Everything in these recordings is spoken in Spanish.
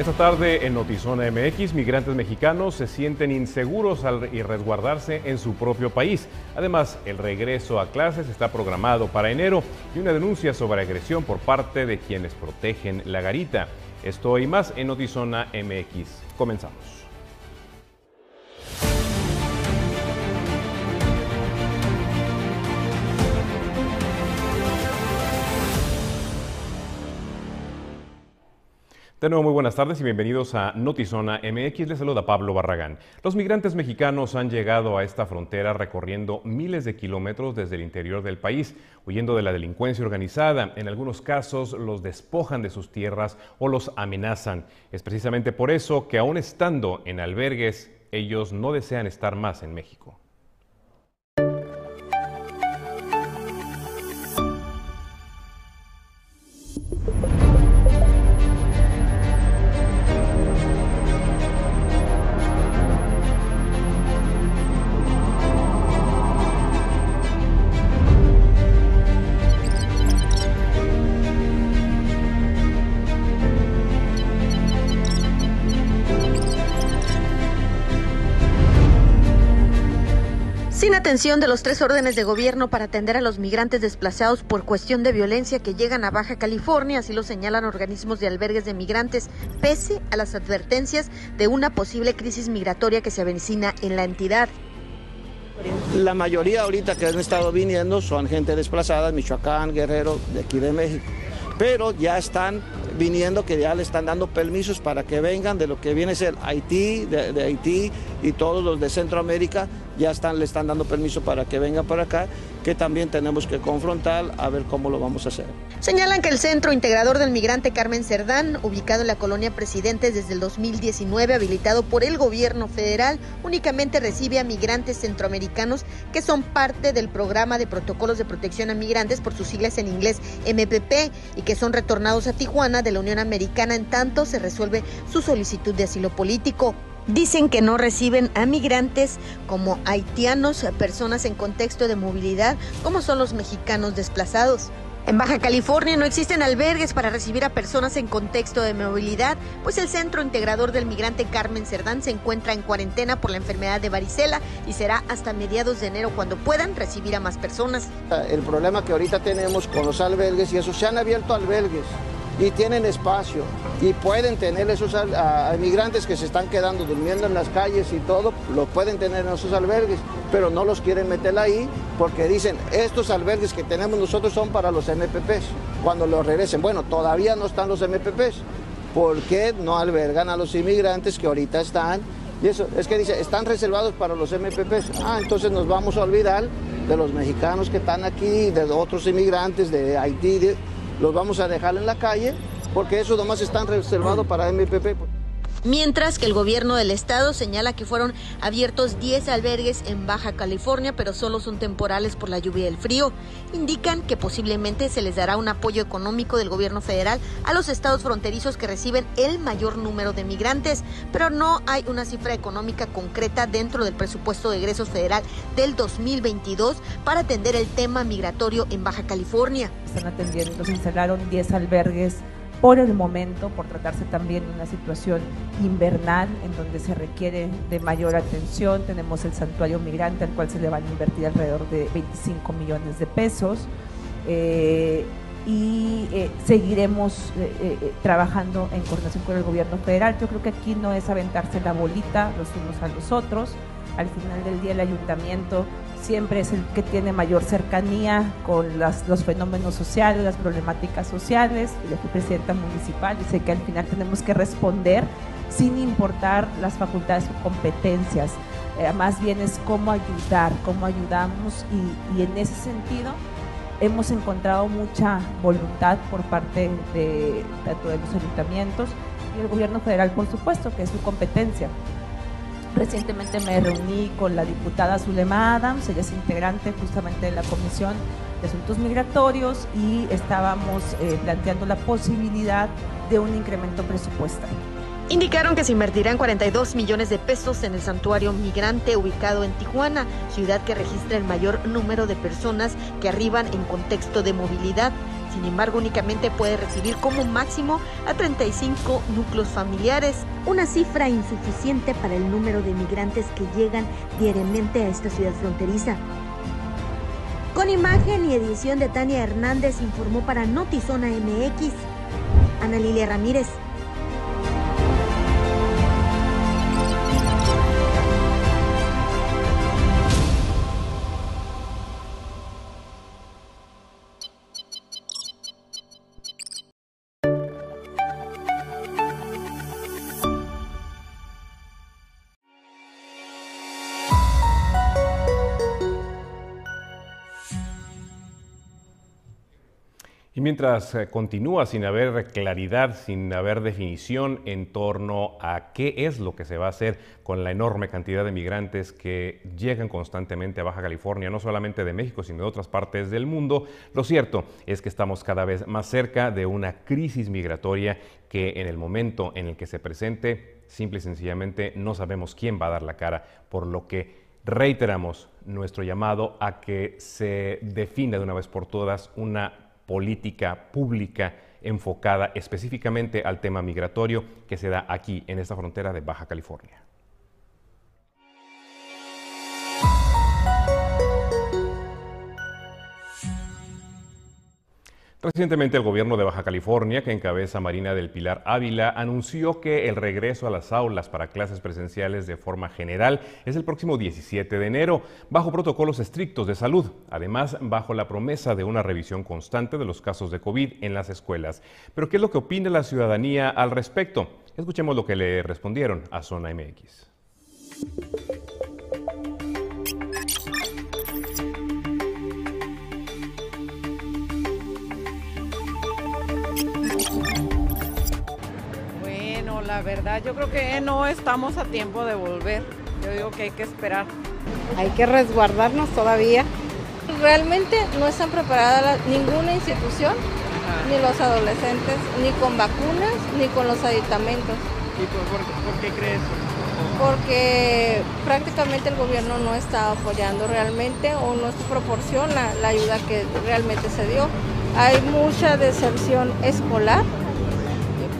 Esta tarde en Notizona MX, migrantes mexicanos se sienten inseguros al resguardarse en su propio país. Además, el regreso a clases está programado para enero y una denuncia sobre agresión por parte de quienes protegen la garita. Esto y más en Notizona MX. Comenzamos. De nuevo, muy buenas tardes y bienvenidos a Notizona MX. Les saluda Pablo Barragán. Los migrantes mexicanos han llegado a esta frontera recorriendo miles de kilómetros desde el interior del país, huyendo de la delincuencia organizada. En algunos casos los despojan de sus tierras o los amenazan. Es precisamente por eso que aún estando en albergues, ellos no desean estar más en México. Atención de los tres órdenes de gobierno para atender a los migrantes desplazados por cuestión de violencia que llegan a Baja California, así lo señalan organismos de albergues de migrantes, pese a las advertencias de una posible crisis migratoria que se avecina en la entidad. La mayoría ahorita que han estado viniendo son gente desplazada, Michoacán, Guerrero, de aquí de México pero ya están viniendo, que ya le están dando permisos para que vengan de lo que viene a ser Haití, de, Haití y todos los de Centroamérica, ya le están dando permiso para que vengan para acá que también tenemos que confrontar a ver cómo lo vamos a hacer. Señalan que el Centro Integrador del Migrante Carmen Cerdán, ubicado en la colonia Presidentes desde el 2019, habilitado por el gobierno federal, únicamente recibe a migrantes centroamericanos que son parte del programa de protocolos de protección a migrantes, por sus siglas en inglés MPP, y que son retornados a Tijuana de la Unión Americana en tanto se resuelve su solicitud de asilo político. Dicen que no reciben a migrantes como haitianos, personas en contexto de movilidad, como son los mexicanos desplazados. En Baja California no existen albergues para recibir a personas en contexto de movilidad, pues el Centro Integrador del Migrante Carmen Cerdán se encuentra en cuarentena por la enfermedad de varicela y será hasta mediados de enero cuando puedan recibir a más personas. El problema que ahorita tenemos con los albergues y eso, se han abierto albergues y tienen espacio y pueden tener esos inmigrantes que se están quedando durmiendo en las calles y todo, lo pueden tener en esos albergues, pero no los quieren meter ahí porque dicen, estos albergues que tenemos nosotros son para los MPPs. Cuando los regresen, bueno, todavía no están los MPPs. ¿Por qué no albergan a los inmigrantes que ahorita están? Y eso, es que dice, están reservados para los MPPs. Ah, entonces nos vamos a olvidar de los mexicanos que están aquí, de otros inmigrantes de Haití, los vamos a dejar en la calle porque eso nomás están reservados para MPP. Mientras que el gobierno del estado señala que fueron abiertos 10 albergues en Baja California, pero solo son temporales por la lluvia y el frío. Indican que posiblemente se les dará un apoyo económico del gobierno federal a los estados fronterizos que reciben el mayor número de migrantes, pero no hay una cifra económica concreta dentro del presupuesto de egresos federal del 2022 para atender el tema migratorio en Baja California. Están atendiendo, se instalaron 10 albergues por el momento, por tratarse también de una situación invernal en donde se requiere de mayor atención. Tenemos el santuario migrante al cual se le van a invertir alrededor de 25 millones de pesos. Eh, y eh, seguiremos eh, trabajando en coordinación con el gobierno federal. Yo creo que aquí no es aventarse la bolita los unos a los otros. Al final del día el ayuntamiento siempre es el que tiene mayor cercanía con los fenómenos sociales, las problemáticas sociales, y la presidenta municipal dice que al final tenemos que responder sin importar las facultades o competencias, eh, más bien es cómo ayudar, cómo ayudamos y, en ese sentido hemos encontrado mucha voluntad por parte de de los ayuntamientos y el gobierno federal, por supuesto, que es su competencia. Recientemente me reuní con la diputada Zulema Adams, ella es integrante justamente de la Comisión de Asuntos Migratorios y estábamos eh, planteando la posibilidad de un incremento presupuestario. Indicaron que se invertirán 42 millones de pesos en el santuario migrante ubicado en Tijuana, ciudad que registra el mayor número de personas que arriban en contexto de movilidad. Sin embargo, únicamente puede recibir como máximo a 35 núcleos familiares, una cifra insuficiente para el número de migrantes que llegan diariamente a esta ciudad fronteriza. Con imagen y edición de Tania Hernández informó para Notizona MX, Ana Lilia Ramírez. Mientras eh, continúa sin haber claridad, sin haber definición en torno a qué es lo que se va a hacer con la enorme cantidad de migrantes que llegan constantemente a Baja California, no solamente de México, sino de otras partes del mundo, lo cierto es que estamos cada vez más cerca de una crisis migratoria que en el momento en el que se presente, simple y sencillamente no sabemos quién va a dar la cara, por lo que reiteramos nuestro llamado a que se defina de una vez por todas una política pública enfocada específicamente al tema migratorio que se da aquí en esta frontera de Baja California. Recientemente el gobierno de Baja California, que encabeza Marina del Pilar Ávila, anunció que el regreso a las aulas para clases presenciales de forma general es el próximo 17 de enero, bajo protocolos estrictos de salud, además bajo la promesa de una revisión constante de los casos de COVID en las escuelas. Pero ¿qué es lo que opina la ciudadanía al respecto? Escuchemos lo que le respondieron a Zona MX. La verdad yo creo que no estamos a tiempo de volver. Yo digo que hay que esperar. Hay que resguardarnos todavía. Realmente no están preparadas ninguna institución, ni los adolescentes, ni con vacunas, ni con los aditamentos. ¿Y por, qué crees? Porque prácticamente el gobierno no está apoyando realmente o no proporciona la ayuda que realmente se dio. Hay mucha deserción escolar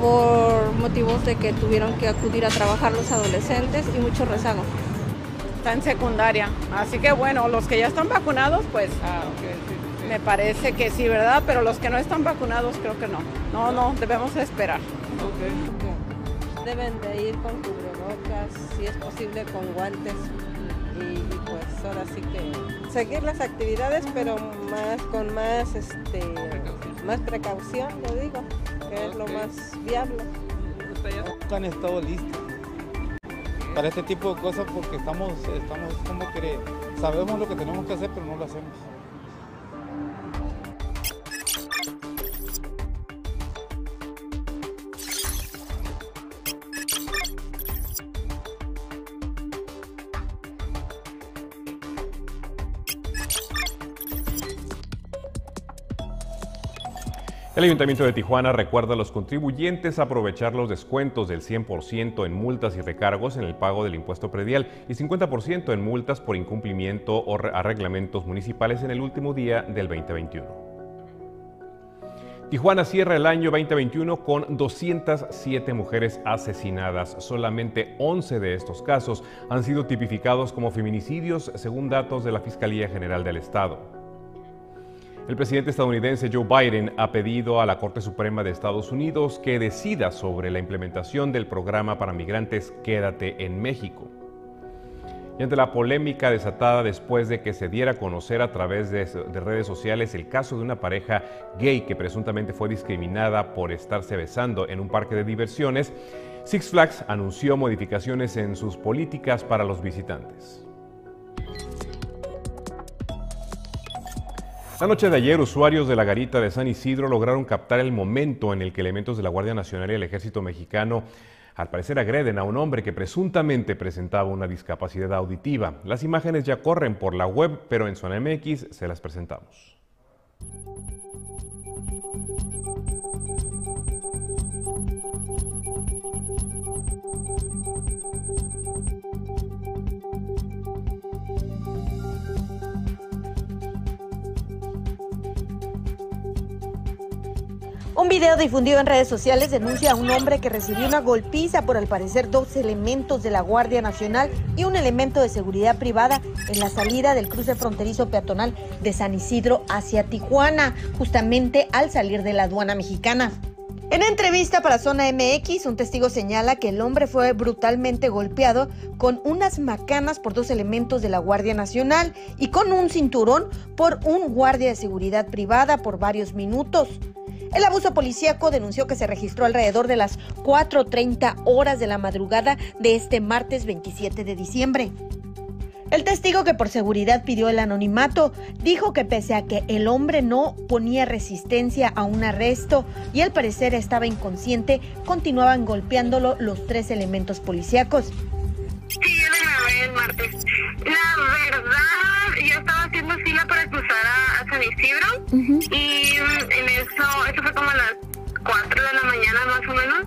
por motivos de que tuvieron que acudir a trabajar los adolescentes y mucho rezago. Está en secundaria, así que bueno, los que ya están vacunados, pues ah, me parece que sí, ¿verdad? Pero los que no están vacunados creo que no. No, no, debemos esperar. Deben de ir con cubrebocas, si es posible con guantes y pues ahora sí que seguir las actividades pero más con más este más precaución lo digo que es lo más viable. Han estado listos para este tipo de cosas porque estamos estamos como que sabemos lo que tenemos que hacer pero no lo hacemos El Ayuntamiento de Tijuana recuerda a los contribuyentes aprovechar los descuentos del 100% en multas y recargos en el pago del impuesto predial y 50% en multas por incumplimiento o a reglamentos municipales en el último día del 2021. Tijuana cierra el año 2021 con 207 mujeres asesinadas. Solamente 11 de estos casos han sido tipificados como feminicidios según datos de la Fiscalía General del Estado. El presidente estadounidense Joe Biden ha pedido a la Corte Suprema de Estados Unidos que decida sobre la implementación del programa para migrantes Quédate en México. Y ante la polémica desatada después de que se diera a conocer a través de, de, redes sociales el caso de una pareja gay que presuntamente fue discriminada por estarse besando en un parque de diversiones, Six Flags anunció modificaciones en sus políticas para los visitantes. La noche de ayer, usuarios de la garita de San Isidro lograron captar el momento en el que elementos de la Guardia Nacional y el Ejército Mexicano al parecer agreden a un hombre que presuntamente presentaba una discapacidad auditiva. Las imágenes ya corren por la web, pero en Zona MX se las presentamos. Un video difundido en redes sociales denuncia a un hombre que recibió una golpiza por al parecer dos elementos de la Guardia Nacional y un elemento de seguridad privada en la salida del cruce fronterizo peatonal de San Isidro hacia Tijuana, justamente al salir de la aduana mexicana. En entrevista para Zona MX, un testigo señala que el hombre fue brutalmente golpeado con unas macanas por dos elementos de la Guardia Nacional y con un cinturón por un guardia de seguridad privada por varios minutos. El abuso policíaco denunció que se registró alrededor de las 4.30 horas de la madrugada de este martes 27 de diciembre. El testigo que por seguridad pidió el anonimato dijo que pese a que el hombre no ponía resistencia a un arresto y al parecer estaba inconsciente, continuaban golpeándolo los tres elementos policíacos. Sí, yo lo grabé el martes. La verdad, yo estaba haciendo fila para cruzar a, San Isidro y en eso, eso fue como a las 4 de la mañana más o menos.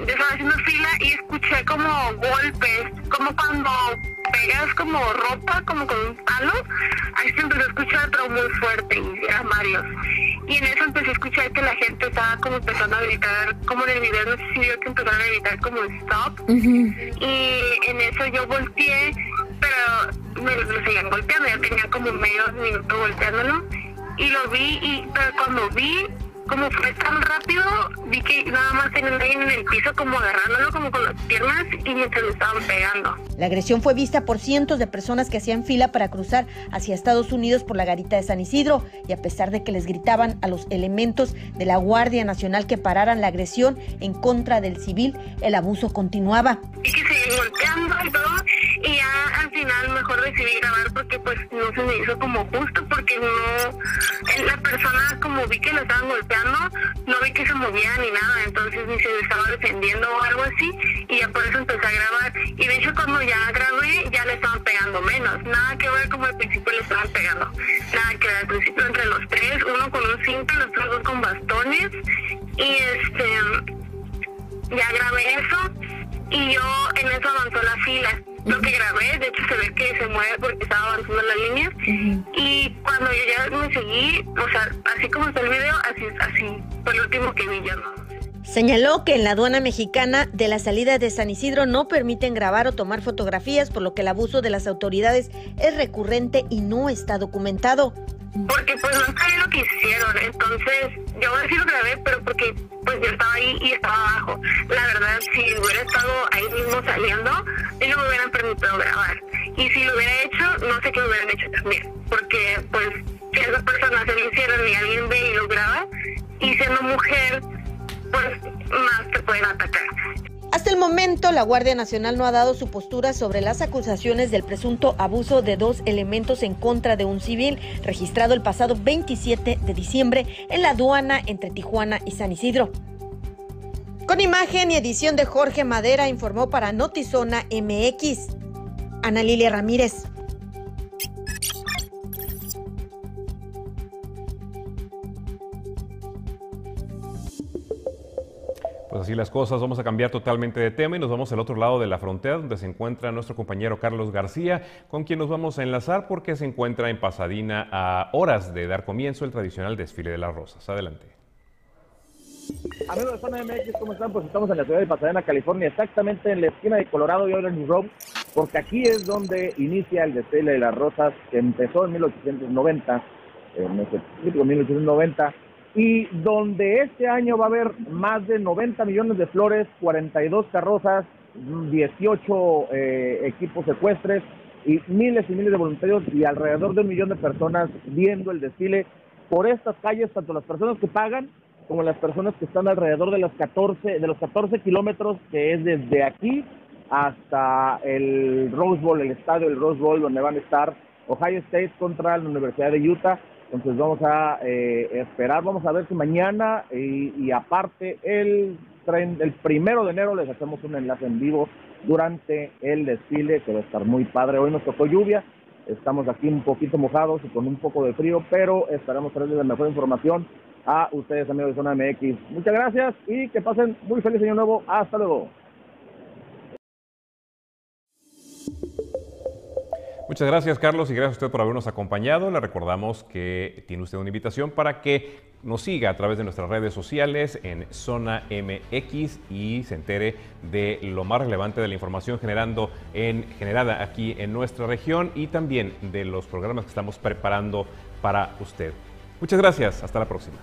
yo estaba haciendo fila y escuché como golpes, como cuando pegas como ropa, como con un palo, ahí se empezó a escuchar, pero muy fuerte, y eran varios. Y en eso empecé a escuchar que la gente estaba como empezando a gritar, como en el video, no sé si vio que empezaron a gritar como stop. Y en eso yo volteé, pero me lo seguían golpeando, ya tenía como medio minuto volteándolo. Y lo vi, y pero cuando vi, como fue tan rápido, vi que nada más tenían en el piso como agarrándolo como con las piernas y mientras lo estaban pegando. La agresión fue vista por cientos de personas que hacían fila para cruzar hacia Estados Unidos por la garita de San Isidro y a pesar de que les gritaban a los elementos de la Guardia Nacional que pararan la agresión en contra del civil, el abuso continuaba. Y que se golpeando y todo y ya al final mejor decidí grabar porque pues no se me hizo como justo porque no la persona como vi que lo estaban golpeando no vi que se movía ni nada entonces ni se estaba defendiendo o algo así y ya por eso empecé a grabar. Y de hecho cuando ya grabé ya le estaban pegando menos. Nada que ver como al principio le estaban pegando. Nada que ver al principio entre los tres uno con un cinto los otros dos con bastones. Y este ya grabé eso y yo en eso avanzó la fila lo que grabé, de hecho se ve que se mueve porque estaba avanzando la línea. Y cuando yo ya me seguí, o sea, así como está el video, así, así fue lo último que vi yo, Señaló que en la aduana mexicana de la salida de San Isidro no permiten grabar o tomar fotografías, por lo que el abuso de las autoridades es recurrente y no está documentado. Porque pues no sabía lo que hicieron, entonces yo sí lo grabé, pero porque pues yo estaba ahí y estaba abajo. La verdad, si hubiera estado ahí mismo saliendo, ellos me hubieran permitido grabar. Y si lo hubiera hecho, no sé qué hubieran hecho también. Porque pues si esa persona se lo hicieron y alguien ve y lo graba, y siendo mujer, pues más te pueden atacar. El momento, la Guardia Nacional no ha dado su postura sobre las acusaciones del presunto abuso de dos elementos en contra de un civil registrado el pasado 27 de diciembre en la aduana entre Tijuana y San Isidro. Con imagen y edición de Jorge Madera informó para Notizona MX. Ana Lilia Ramírez. Pues así las cosas, vamos a cambiar totalmente de tema y nos vamos al otro lado de la frontera donde se encuentra nuestro compañero Carlos García, con quien nos vamos a enlazar porque se encuentra en Pasadena a horas de dar comienzo el tradicional desfile de las rosas. Adelante. Amigos de Zona MX, ¿cómo están? Pues estamos en la ciudad de Pasadena, California, exactamente en la esquina de Colorado y Orange Road, porque aquí es donde inicia el desfile de las rosas que empezó en 1890, en ese 1890 y donde este año va a haber más de 90 millones de flores, 42 carrozas, 18 eh, equipos secuestres y miles y miles de voluntarios y alrededor de un millón de personas viendo el desfile por estas calles, tanto las personas que pagan como las personas que están alrededor de los 14, de los 14 kilómetros que es desde aquí hasta el Rose Bowl, el estadio del Rose Bowl donde van a estar Ohio State contra la Universidad de Utah entonces vamos a eh, esperar, vamos a ver si mañana y, aparte el, el primero de enero les hacemos un enlace en vivo durante el desfile que va a estar muy padre. Hoy nos tocó lluvia, estamos aquí un poquito mojados y con un poco de frío, pero estaremos trayendo la mejor información a ustedes amigos de Zona MX. Muchas gracias y que pasen muy feliz año nuevo. Hasta luego. Muchas gracias, Carlos, y gracias a usted por habernos acompañado. Le recordamos que tiene usted una invitación para que nos siga a través de nuestras redes sociales en Zona MX y se entere de lo más relevante de la información generando en, generada aquí en nuestra región y también de los programas que estamos preparando para usted. Muchas gracias. Hasta la próxima.